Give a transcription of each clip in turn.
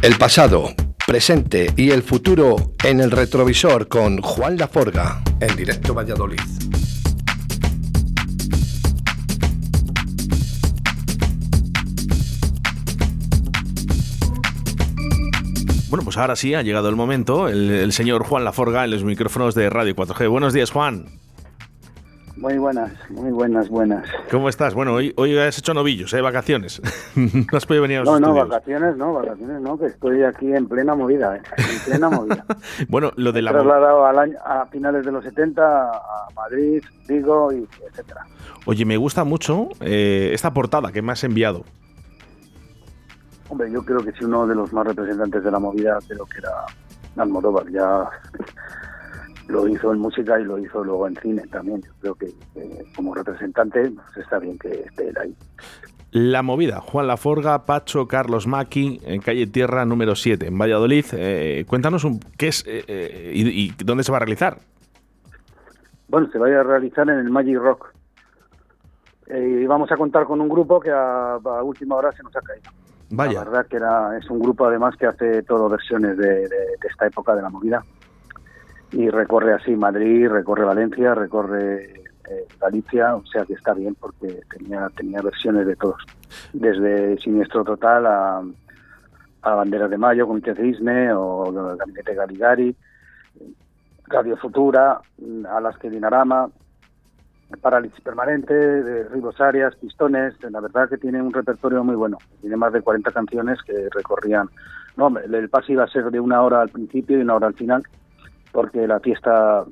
El pasado, presente y el futuro en el retrovisor con Juan Laforga en directo Valladolid. Bueno, pues ahora sí ha llegado el momento. El, señor Juan Laforga en los micrófonos de Radio 4G. Buenos días, Juan. Muy buenas, muy buenas, buenas. ¿Cómo estás? Bueno, hoy, hoy has hecho novillos, ¿eh? Vacaciones. no has podido venir a los No, no, vacaciones no, vacaciones no, que estoy aquí en plena movida, ¿eh? En plena movida. bueno, lo de la... trasladado al año, a finales de los 70 a Madrid, Vigo y etcétera. Oye, me gusta mucho eh, esta portada que me has enviado. Hombre, yo creo que sí uno de los más representantes de la movida, creo que era Almodóvar, ya lo hizo en música y lo hizo luego en cine también. Yo creo que eh, como representante pues está bien que esté él ahí. La movida, Juan Laforga, Pacho, Carlos Maki, en calle Tierra número 7, en Valladolid. Eh, cuéntanos un, qué es eh, y, dónde se va a realizar. Bueno, se va a realizar en el Magic Rock. y vamos a contar con un grupo que a, última hora se nos ha caído. Vaya. La verdad que era, es un grupo además que hace todo versiones de esta época de la movida y recorre así Madrid, recorre Valencia, recorre eh, Galicia, o sea que está bien porque tenía tenía versiones de todos, desde Siniestro Total a, Banderas de Mayo, Comité Cisne o Gabinete Galigari, Radio Futura, Alaska Dinarama, Parálisis Permanente, Ribos Arias, Pistones, la verdad que tiene un repertorio muy bueno, tiene más de 40 canciones que recorrían, no, el pase iba a ser de una hora al principio y una hora al final, porque la fiesta,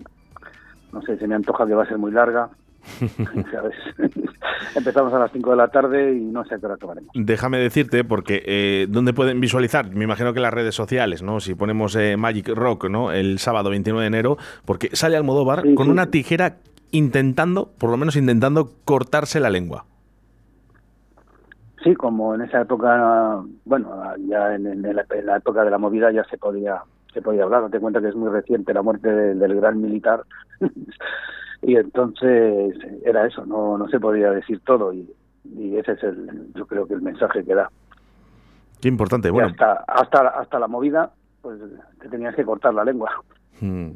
no sé, se me antoja que va a ser muy larga. Empezamos a las 5 de la tarde y no sé a qué hora acabaremos. Déjame decirte, porque eh, ¿dónde pueden visualizar? Me imagino que en las redes sociales, ¿no? Si ponemos eh, Magic Rock, ¿no? El sábado 29 de enero, porque sale Almodóvar con una tijera intentando, por lo menos intentando, cortarse la lengua. Sí, como en esa época, bueno, ya en la época de la movida ya se podía se podía hablar. Date cuenta que es muy reciente la muerte del, gran militar. y entonces era eso, no, no se podía decir todo. Y, ese es el, yo creo que el mensaje que da. Qué importante, bueno. hasta, hasta, hasta la movida, pues te tenías que cortar la lengua. Hmm.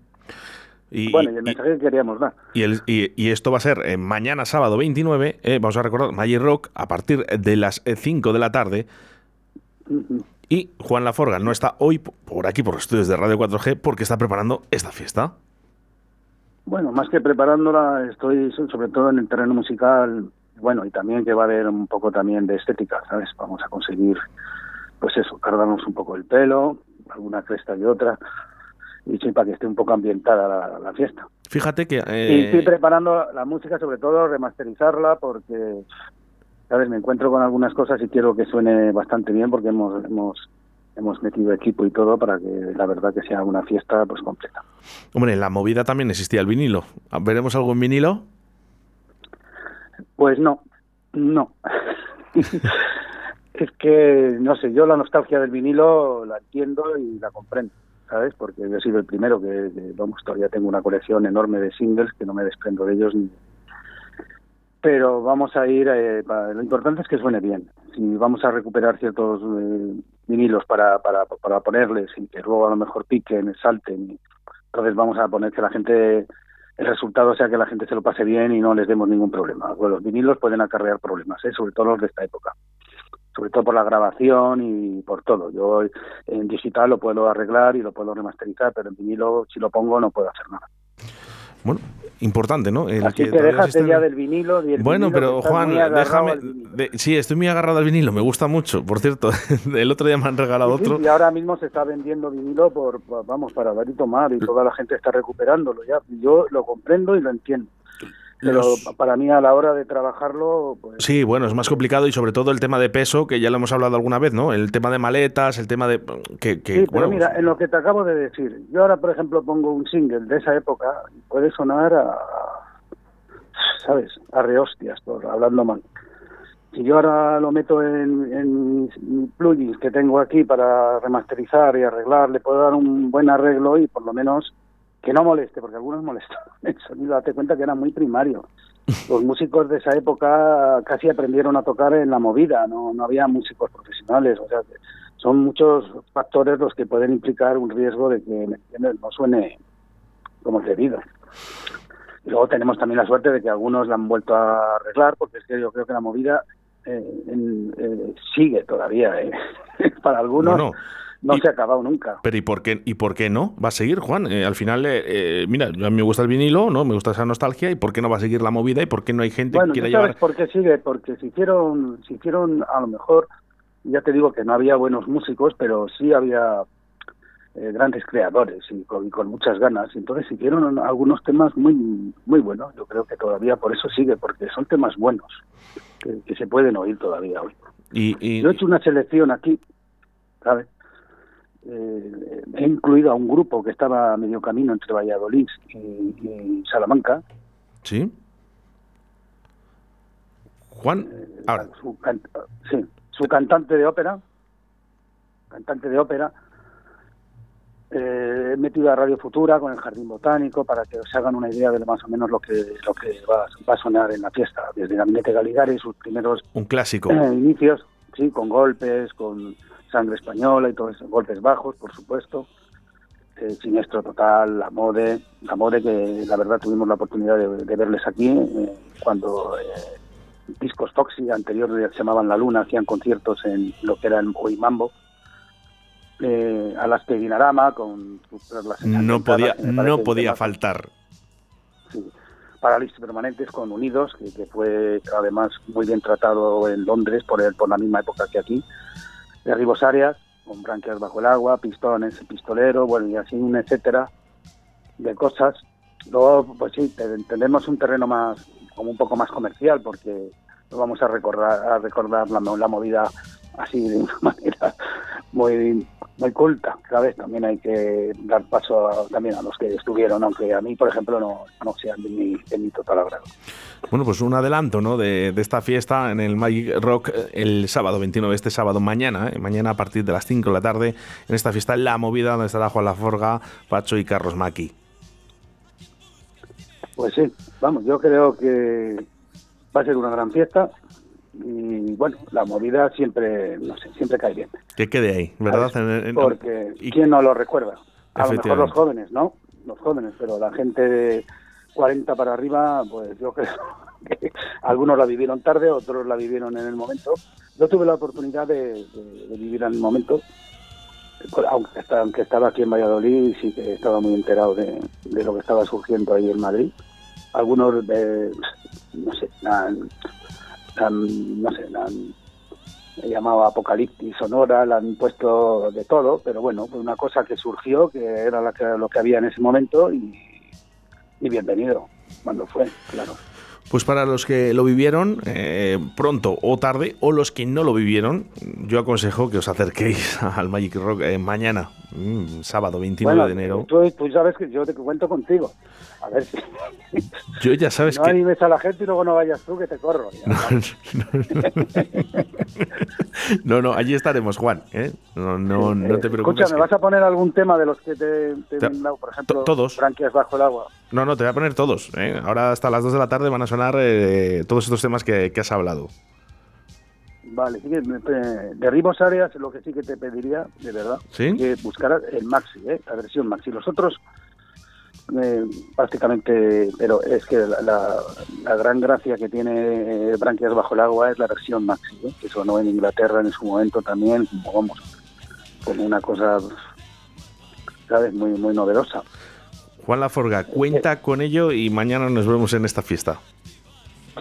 Y, bueno, y el mensaje que queríamos dar. Y, el, y, esto va a ser eh, mañana sábado 29, eh, vamos a recordar, Magic Rock, a partir de las 5 de la tarde. Y Juan Laforga no está hoy por aquí, por los estudios de Radio 4G, porque está preparando esta fiesta. Bueno, más que preparándola, estoy sobre todo en el terreno musical, bueno, y también que va a haber un poco también de estética, ¿sabes? Vamos a conseguir, pues eso, cargarnos un poco el pelo, alguna cresta y otra, y sí, para que esté un poco ambientada la, fiesta. Fíjate que... Eh... Y estoy preparando la música, sobre todo remasterizarla, porque ¿sabes? Me encuentro con algunas cosas y quiero que suene bastante bien porque hemos, hemos, hemos metido equipo y todo para que la verdad que sea una fiesta pues completa. Hombre, en la movida también existía el vinilo. ¿Veremos algo en vinilo? Pues no, no. es que, no sé, yo la nostalgia del vinilo la entiendo y la comprendo, ¿sabes? Porque yo he sido el primero que, que vamos, todavía tengo una colección enorme de singles que no me desprendo de ellos ni, pero vamos a ir, eh, lo importante es que suene bien. Si vamos a recuperar ciertos eh, vinilos para, para, para ponerles y que luego a lo mejor piquen, salten, entonces vamos a poner que la gente, el resultado sea que la gente se lo pase bien y no les demos ningún problema. Bueno, los vinilos pueden acarrear problemas, ¿eh? sobre todo los de esta época sobre todo por la grabación y por todo. Yo en digital lo puedo arreglar y lo puedo remasterizar, pero en vinilo si lo pongo no puedo hacer nada. Bueno, importante, ¿no? El Así que, déjate ya del vinilo. bueno, pero Juan, déjame. sí, estoy muy agarrado al vinilo, me gusta mucho. Por cierto, el otro día me han regalado otro. y ahora mismo se está vendiendo vinilo por, vamos, para dar y tomar, y toda la gente está recuperándolo ya. Yo lo comprendo y lo entiendo. Pero para mí a la hora de trabajarlo... Pues... Sí, bueno, es más complicado y sobre todo el tema de peso, que ya lo hemos hablado alguna vez, ¿no? El tema de maletas, el tema de... Que, sí, pero mira, en lo que te acabo de decir, yo ahora, por ejemplo, pongo un single de esa época y puede sonar a... ¿Sabes? A rehostias, por hablando mal. Si yo ahora lo meto en, en plugins que tengo aquí para remasterizar y arreglar, le puedo dar un buen arreglo y por lo menos que no moleste, porque algunos molestan el sonido, date cuenta que era muy primario. Los músicos de esa época casi aprendieron a tocar en la movida, no, no había músicos profesionales, o sea, son muchos factores los que pueden implicar un riesgo de que no suene como debido. Y luego tenemos también la suerte de que algunos la han vuelto a arreglar, porque es que yo creo que la movida eh, eh, sigue todavía. ¿eh? Para algunos no, se ha acabado nunca. Pero ¿y por qué, y por qué no? ¿Va a seguir, Juan? al final, mira, a mí me gusta el vinilo, ¿no? Me gusta esa nostalgia. ¿Y por qué no va a seguir la movida? ¿Y por qué no hay gente que quiera llevar...? por qué sigue? Porque se hicieron, se hicieron a lo mejor ya te digo que no había buenos músicos, pero sí había eh, grandes creadores y con, muchas ganas. Entonces hicieron algunos temas muy muy buenos. Yo creo que todavía por eso sigue, porque son temas buenos que, se pueden oír todavía hoy. Y, Yo he hecho una selección aquí, ¿sabes? Eh, he incluido a un grupo que estaba a medio camino entre Valladolid y, Salamanca. Sí. Juan, eh, sí, su cantante de ópera, cantante de ópera, eh, he metido a Radio Futura con el Jardín Botánico para que se hagan una idea de más o menos lo que lo que va, a sonar en la fiesta, desde Gabinete Galigari, sus primeros un clásico inicios, sí, con golpes, con sangre española y todos esos golpes bajos, por supuesto. Eh, Siniestro Total, La Mode, La Mode que la verdad tuvimos la oportunidad de, verles aquí eh, cuando discos Foxy, anterior se llamaban La Luna, hacían conciertos en lo que era el Hoy Mambo. Eh, a las Dinarama con no podía no podía faltar sí. parálisis permanentes con Unidos que, fue además muy bien tratado en Londres por el, por la misma época que aquí de Ribos Arias con branquias bajo el agua pistones pistolero bueno y así un etcétera de cosas. Luego pues sí tenemos un terreno más como un poco más comercial porque no vamos a recordar a recordar la, la movida así de una manera muy muy culta, ¿sabes? También hay que dar paso también a los que estuvieron, aunque a mí, por ejemplo, no, no sean de mi, de mi total agrado. Bueno, pues un adelanto ¿no? de, de, esta fiesta en el Magic Rock eh, el sábado 29, este sábado mañana, ¿eh? mañana a partir de las 5 de la tarde, en esta fiesta La Movida, donde estará Juan Laforga, Pacho y Carlos Maki. Pues sí, vamos, yo creo que va a ser una gran fiesta y bueno, la movida siempre, no sé, siempre cae bien. Que quede ahí, ¿verdad? Porque ¿quién no lo recuerda? A lo mejor los jóvenes, ¿no? Los jóvenes, pero la gente de 40 para arriba, pues yo creo que algunos la vivieron tarde, otros la vivieron en el momento. Yo tuve la oportunidad de, vivir en el momento, aunque, aunque estaba aquí en Valladolid, sí que estaba muy enterado de, lo que estaba surgiendo ahí en Madrid. Algunos, eh, no sé, no sé, la han llamado Apocalipsis Sonora, la han puesto de todo, pero bueno, fue una cosa que surgió, que era lo que había en ese momento y, y bienvenido cuando fue, claro. Pues para los que lo vivieron eh, pronto o tarde, o los que no lo vivieron, yo aconsejo que os acerquéis al Magic Rock eh, mañana, mm, sábado 29 de enero. Tú, sabes que yo te cuento contigo. A ver si. Yo ya sabes no que. No animes a la gente y luego no vayas tú, que te corro. no, no, allí estaremos, Juan. ¿eh? No, no, no te preocupes. Escucha, ¿me vas a poner algún tema de los que te, te, dado? Por ejemplo, todos. Branquias bajo el agua. No, no, te voy a poner todos. Ahora hasta las 2 de la tarde van a sonar eh, todos estos temas que, has hablado. Vale, sí que de Ribos Áreas lo que sí que te pediría, de verdad, que buscaras el Maxi, ¿eh? la versión Maxi. Los otros eh, prácticamente, pero es que la, gran gracia que tiene Branquias bajo el agua es la versión Maxi, ¿eh? que sonó en Inglaterra en su momento también, como vamos, como una cosa, ¿sabes?, muy, muy novedosa. Juan Laforga, cuenta con ello y mañana nos vemos en esta fiesta.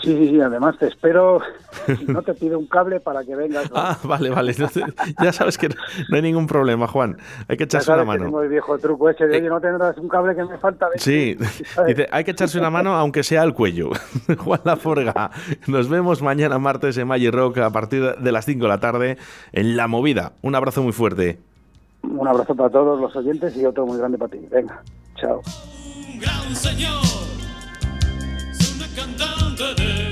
Sí, sí, sí, además te espero, no te pido un cable para que vengas. Ah, vale, vale, ya sabes que no hay ningún problema, Juan, hay que echarse una mano. tengo el viejo truco ese de, eh, no tendrás un cable que me falta. Sí, dice, hay que echarse una mano aunque sea al cuello. Juan Laforga, nos vemos mañana martes en Magic Rock a partir de las 5 de la tarde en La Movida. Un abrazo muy fuerte. Un abrazo para todos los oyentes y otro muy grande para ti. Venga, chao. gran señor, una cantante de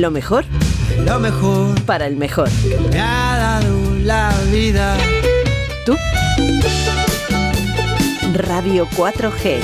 Lo mejor. Lo mejor. Para el mejor. Me ha dado la vida. ¿Tú? Radio 4G.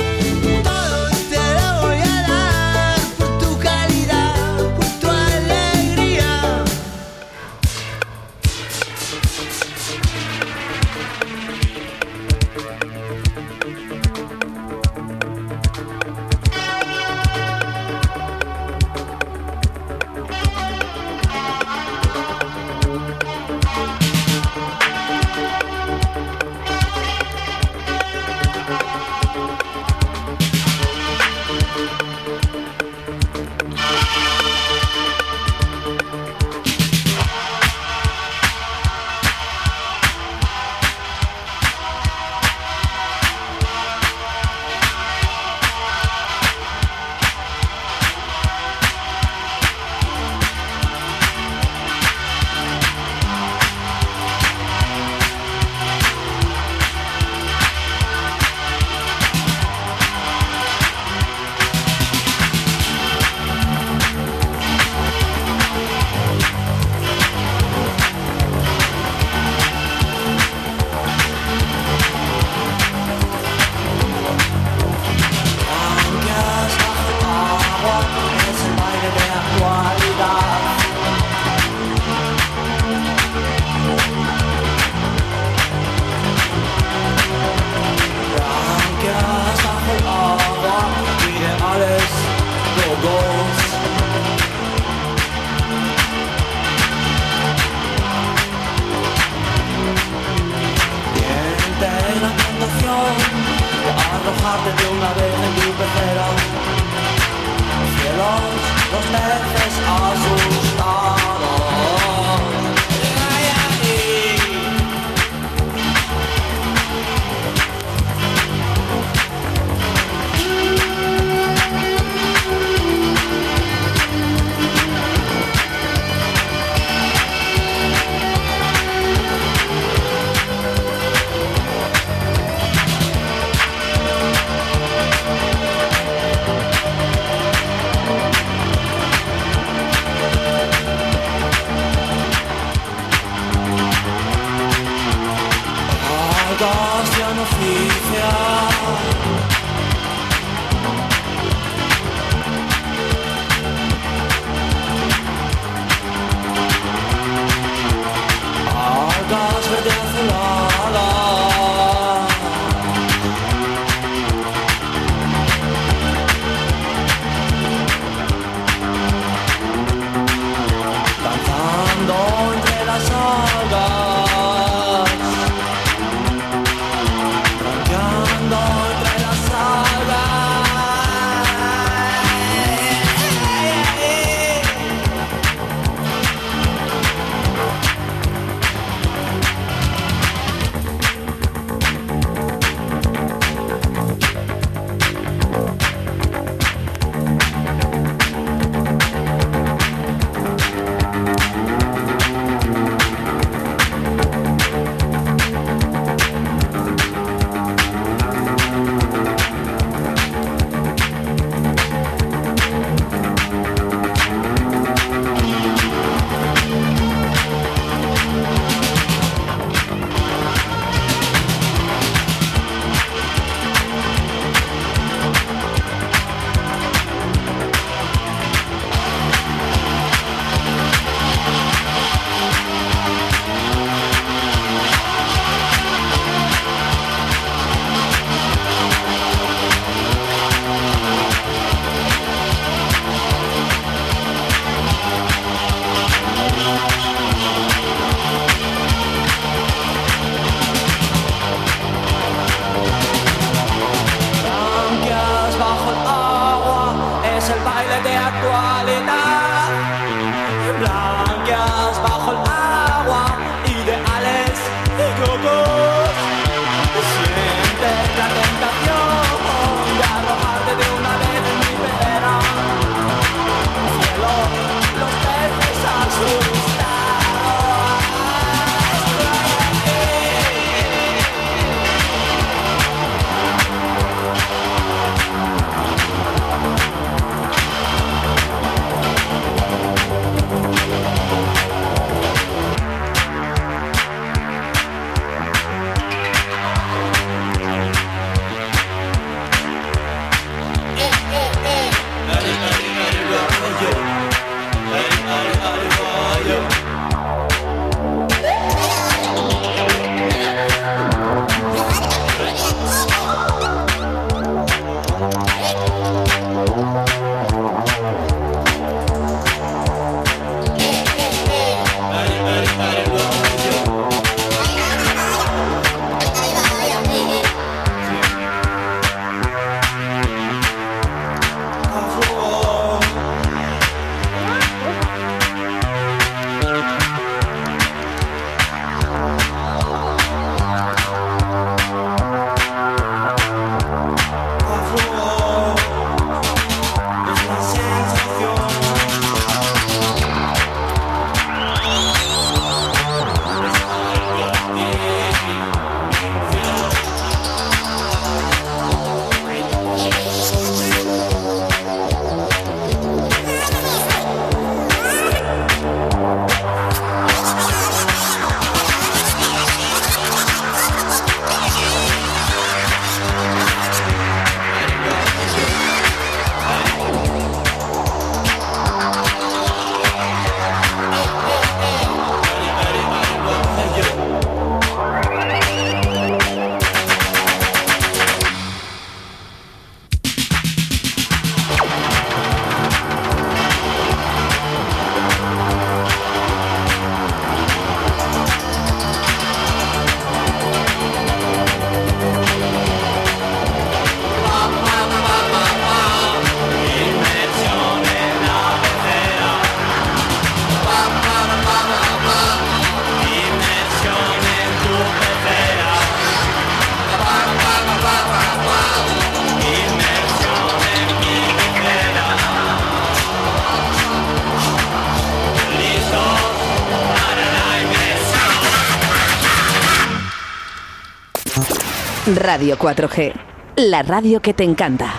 Radio 4G, la radio que te encanta.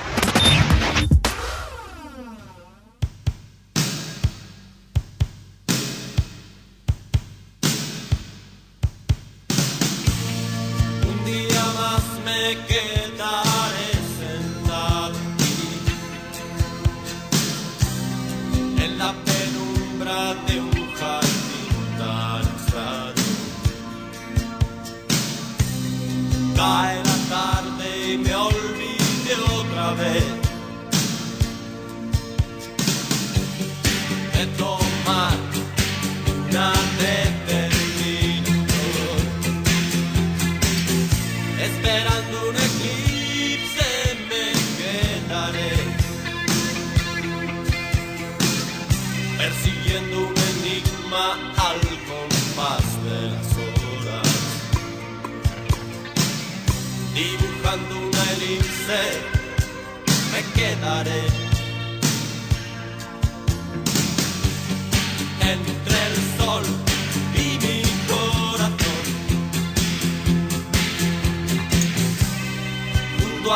Un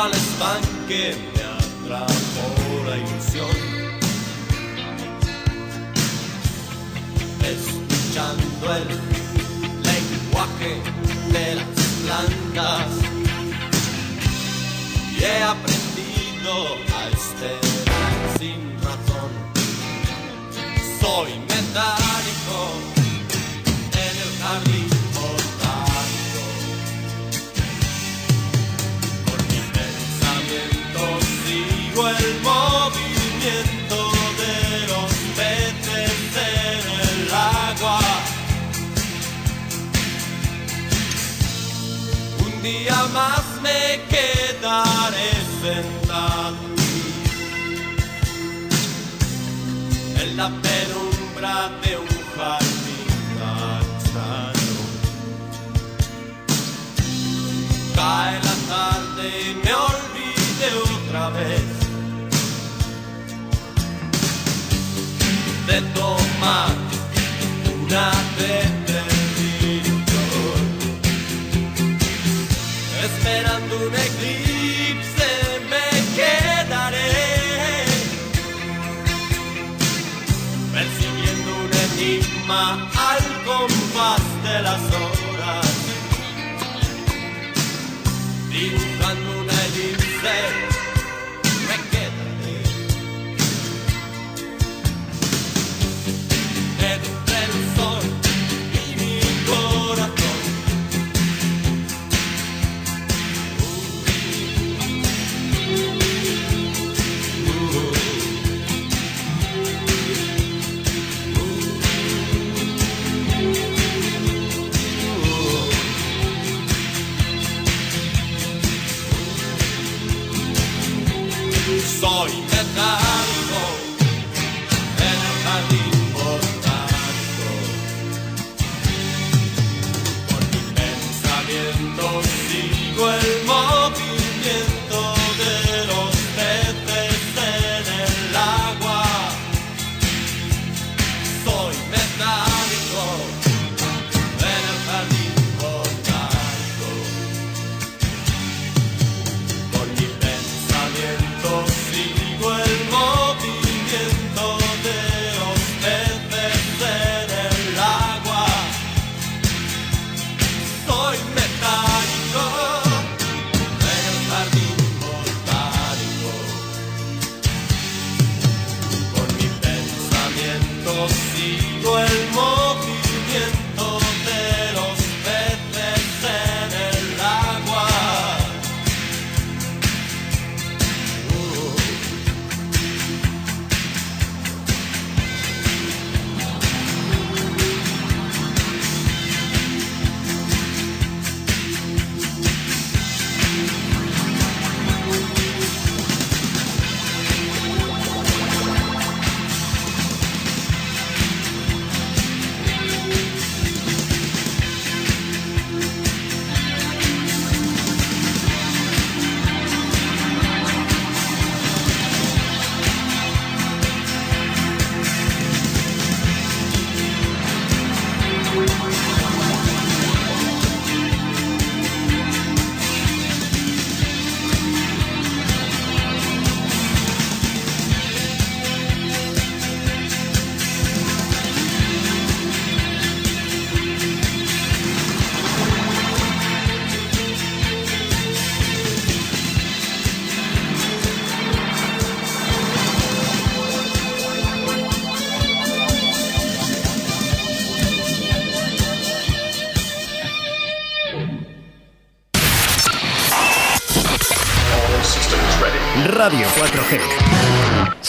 al estanque me atrapó la ilusión. Escuchando el lenguaje de las plantas y he aprendido a sin razón. Soy metálico en el jardín la penumbra de un jardín extraño. Cae la tarde y me olvide otra vez de tomar una determinación. Esperando un enigma al compás de las horas. Dibujando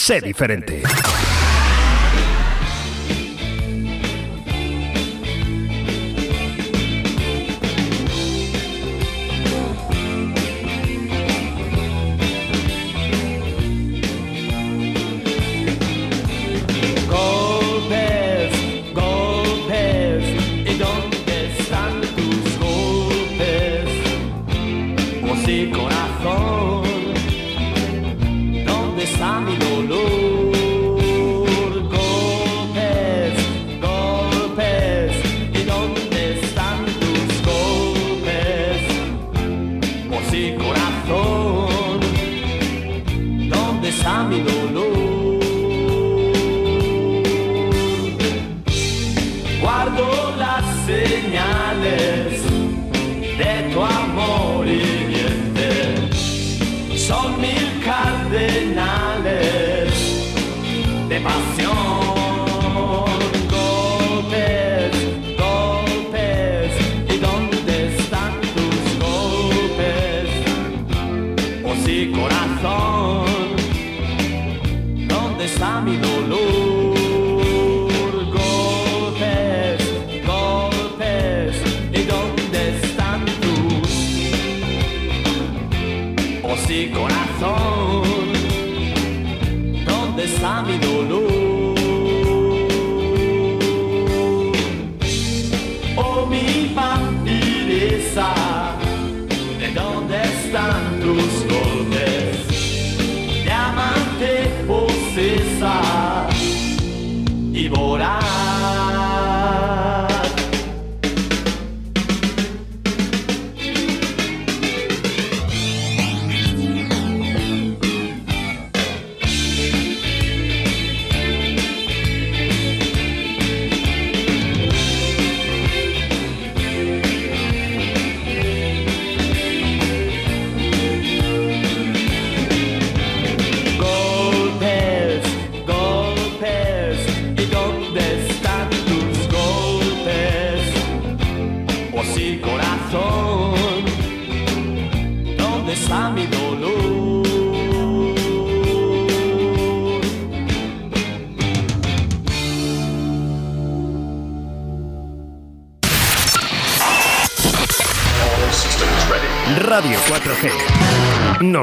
Sé diferente.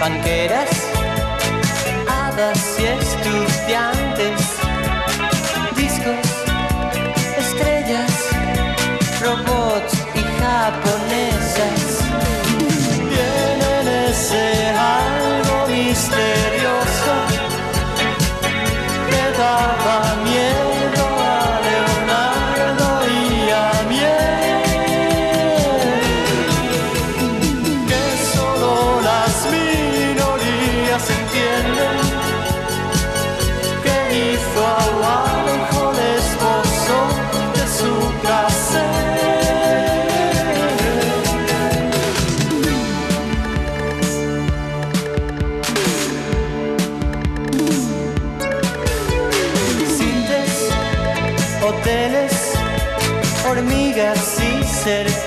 banqueras, hadas y estudiantes, discos, estrellas, robots y japoneses.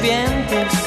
arrepientes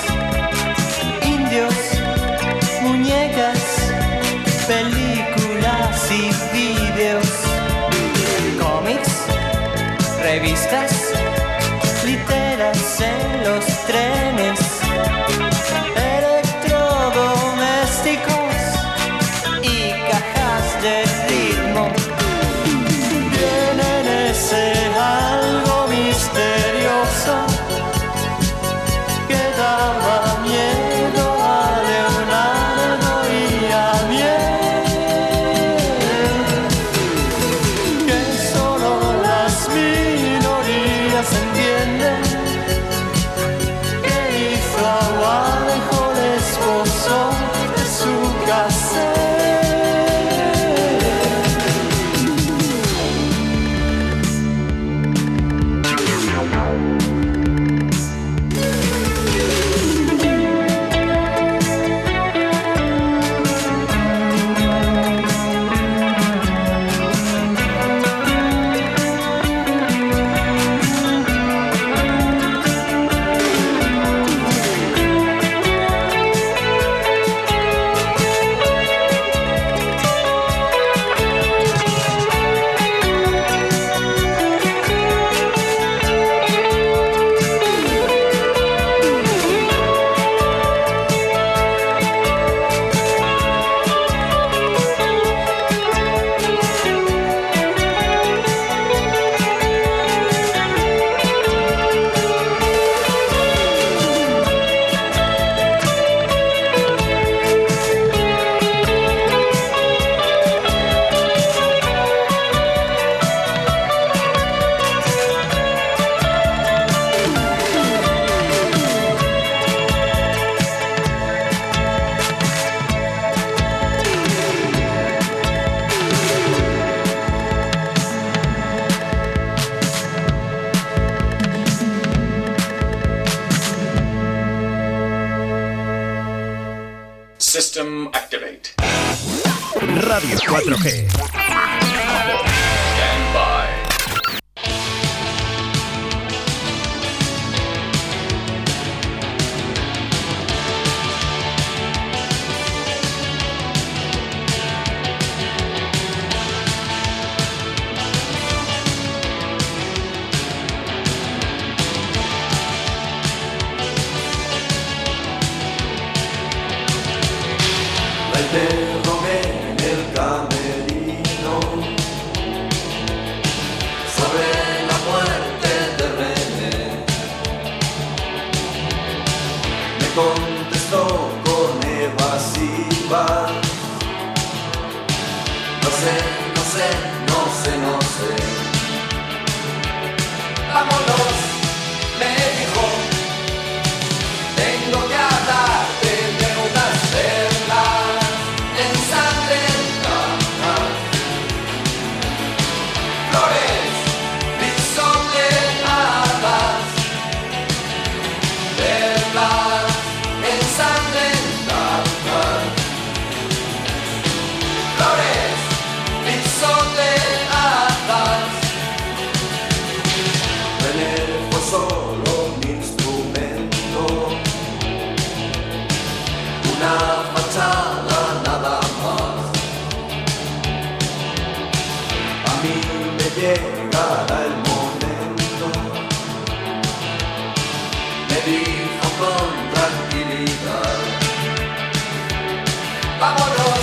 Vamos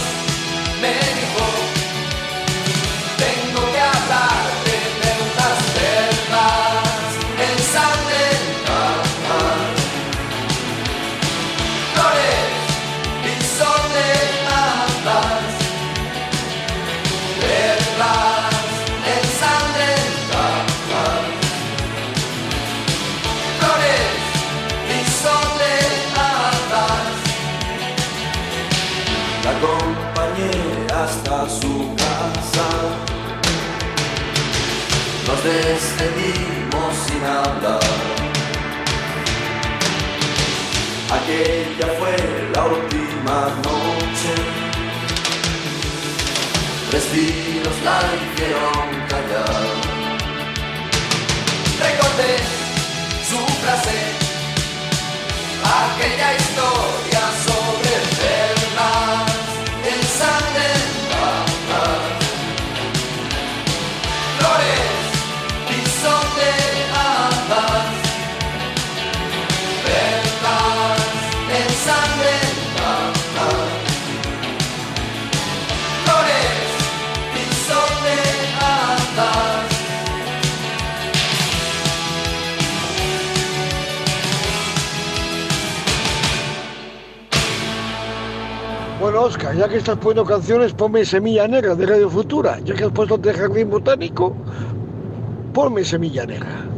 aquella fue la última noche. Respiros la hicieron callar. Recordé su frase, aquella historia. Oscar, ya que estás poniendo canciones, ponme Semilla Negra de Radio Futura. Ya que has puesto de Jardín Botánico, ponme Semilla Negra.